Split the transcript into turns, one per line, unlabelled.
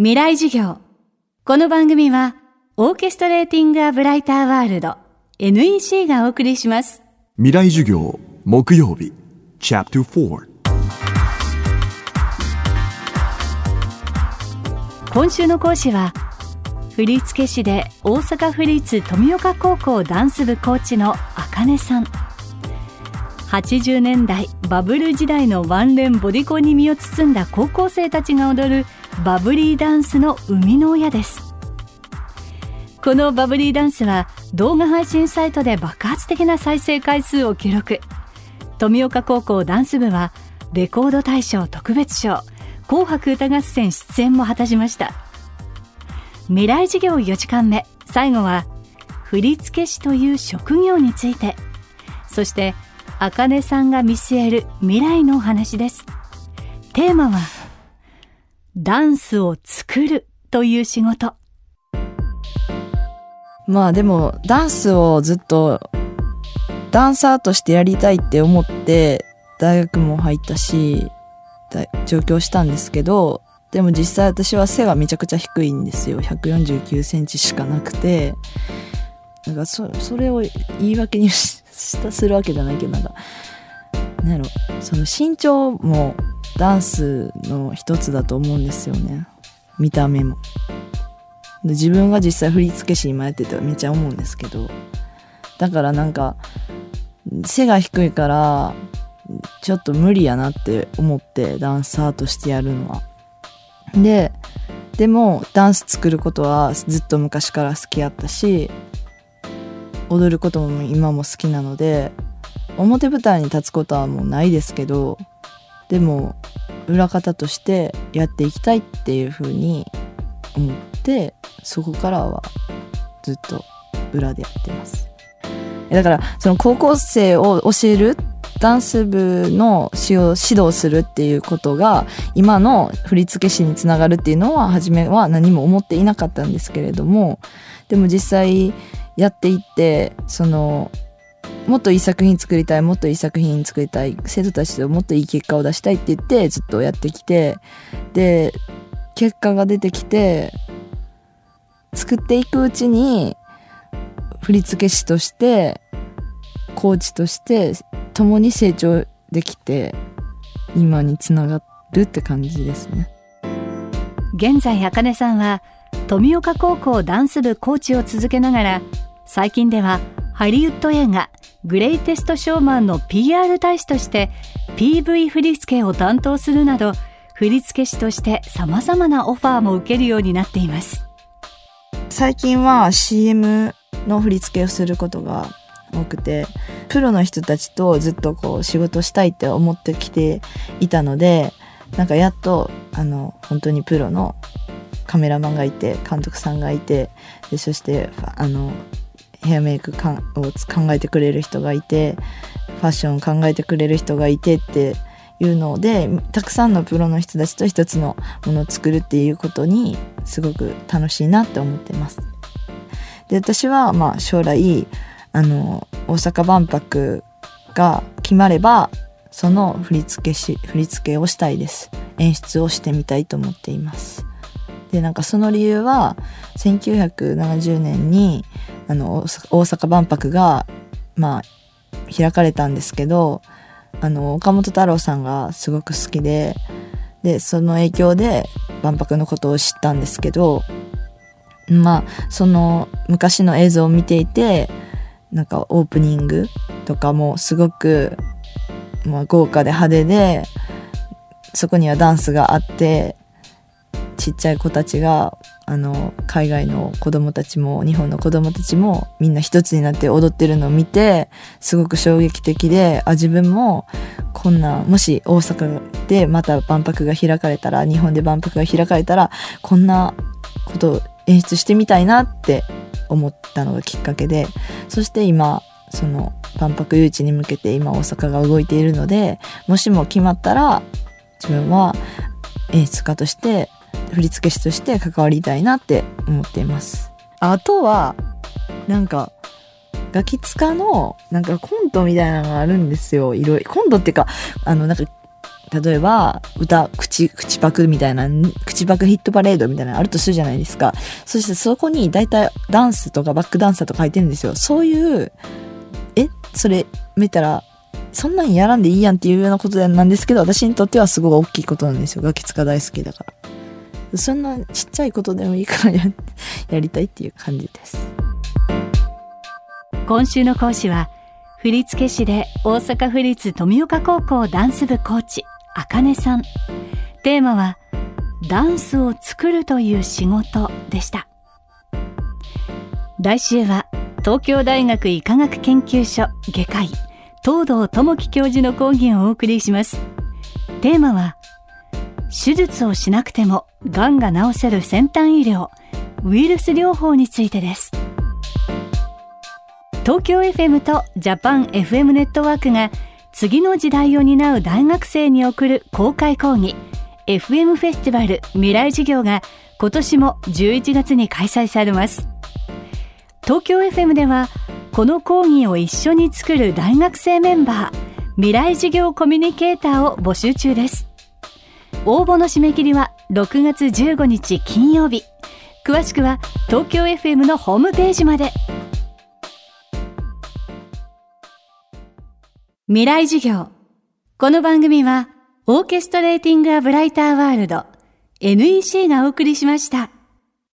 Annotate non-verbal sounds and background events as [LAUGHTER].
未来授業。この番組は、オーケストレーティング・ア・ブライター・ワールド NEC がお送りします。
未来授業木曜日 Chapter 4
今週の講師は、振付師で大阪府立富岡高校ダンス部コーチのあかねさん。80年代バブル時代のワンレンボディコンに身を包んだ高校生たちが踊るバブリーダンスの生みの親です。このバブリーダンスは動画配信サイトで爆発的な再生回数を記録。富岡高校ダンス部はレコード大賞特別賞紅白歌合戦出演も果たしました。未来事業4時間目最後は振付師という職業について。そしてあかねさんが見据える未来のお話です。テーマはダンスを作るという仕事。
まあでもダンスをずっとダンサーとしてやりたいって思って大学も入ったし上京したんですけどでも実際私は背がめちゃくちゃ低いんですよ。149センチしかなくて。なんかそそれを言い訳にししたするわけじゃないけどなんかなんやろその身長もダンスの一つだと思うんですよね。見た目も。で自分が実際振付師今やっててめっちゃ思うんですけど。だからなんか背が低いからちょっと無理やなって思ってダンサーとしてやるのは。ででもダンス作ることはずっと昔から好きやったし踊ることも今も好きなので表舞台に立つことはもうないですけどでも裏方としてやっていきたいっていうふうに思ってそこからはずっと裏でやってます。だからその高校生を教えるダンス部の指導するっていうことが今の振付師につながるっていうのは初めは何も思っていなかったんですけれどもでも実際やっていってそのもっといい作品作りたいもっといい作品作りたい生徒たちともっといい結果を出したいって言ってずっとやってきてで結果が出てきて作っていくうちに振付師としてコーチとして共に成長できて今につながるって感じですね。
現在あかねさんは富岡高校ダンス部コーチを続けながら最近ではハリウッド映画グレイテストショーマンの PR 大使として PV 振付を担当するなど振付師として様々なオファーも受けるようになっています。
最近は CM の振り付けをすることが多くてプロの人たちとずっとこう仕事したいって思ってきていたのでなんかやっとあの本当にプロのカメラマンがいて監督さんがいてでそしてあのヘアメイクかんを考えてくれる人がいてファッションを考えてくれる人がいてっていうのでたくさんのプロの人たちと一つのものを作るっていうことにすごく楽しいなって思ってます。で私はまあ将来あの大阪万博が決まればその振付し振り付けをしたいです演出をしてみたいと思っていますでなんかその理由は1970年にあの大阪万博がまあ開かれたんですけどあの岡本太郎さんがすごく好きででその影響で万博のことを知ったんですけどまあその昔の映像を見ていてなんかオープニングとかもすごく、まあ、豪華で派手でそこにはダンスがあってちっちゃい子たちがあの海外の子供たちも日本の子供たちもみんな一つになって踊ってるのを見てすごく衝撃的であ自分もこんなもし大阪でまた万博が開かれたら日本で万博が開かれたらこんなことを演出してみたいなって思ったのがきっかけでそして今その万博誘致に向けて今大阪が動いているのでもしも決まったら自分は演出家として振付師として関わりたいなって思っていますあとはなんかガキ使のなんかコントみたいなのがあるんですよいろいろコントっていうかあのなんか例えば、歌、口、口パクみたいな、口パクヒットパレードみたいなのあるとするじゃないですか。そしてそこに大体ダンスとかバックダンサーとか書いてるんですよ。そういう、え、それ見たら、そんなんやらんでいいやんっていうようなことなんですけど、私にとってはすごい大きいことなんですよ。ガキ使大好きだから。そんなちっちゃいことでもいいからや [LAUGHS] やりたいっていう感じです。
今週の講師は、振付師で大阪府立富岡高校ダンス部コーチ、あかねさん。テーマは、ダンスを作るという仕事でした。来週は、東京大学医科学研究所外科医、東堂智樹教授の講義をお送りします。テーマは、手術をしなくても癌が治せる先端医療、ウイルス療法についてです。東京 FM とジャパン FM ネットワークが次の時代を担う大学生に送る公開講義 FM フェスティバル未来事業が今年も11月に開催されます。東京 FM ではこの講義を一緒に作る大学生メンバー未来事業コミュニケーターを募集中です。応募の締め切りは6月15日金曜日。詳しくは東京 FM のホームページまで。未来授業。この番組は、オーケストレーティング・ア・ブライター・ワールド、NEC がお送りしました。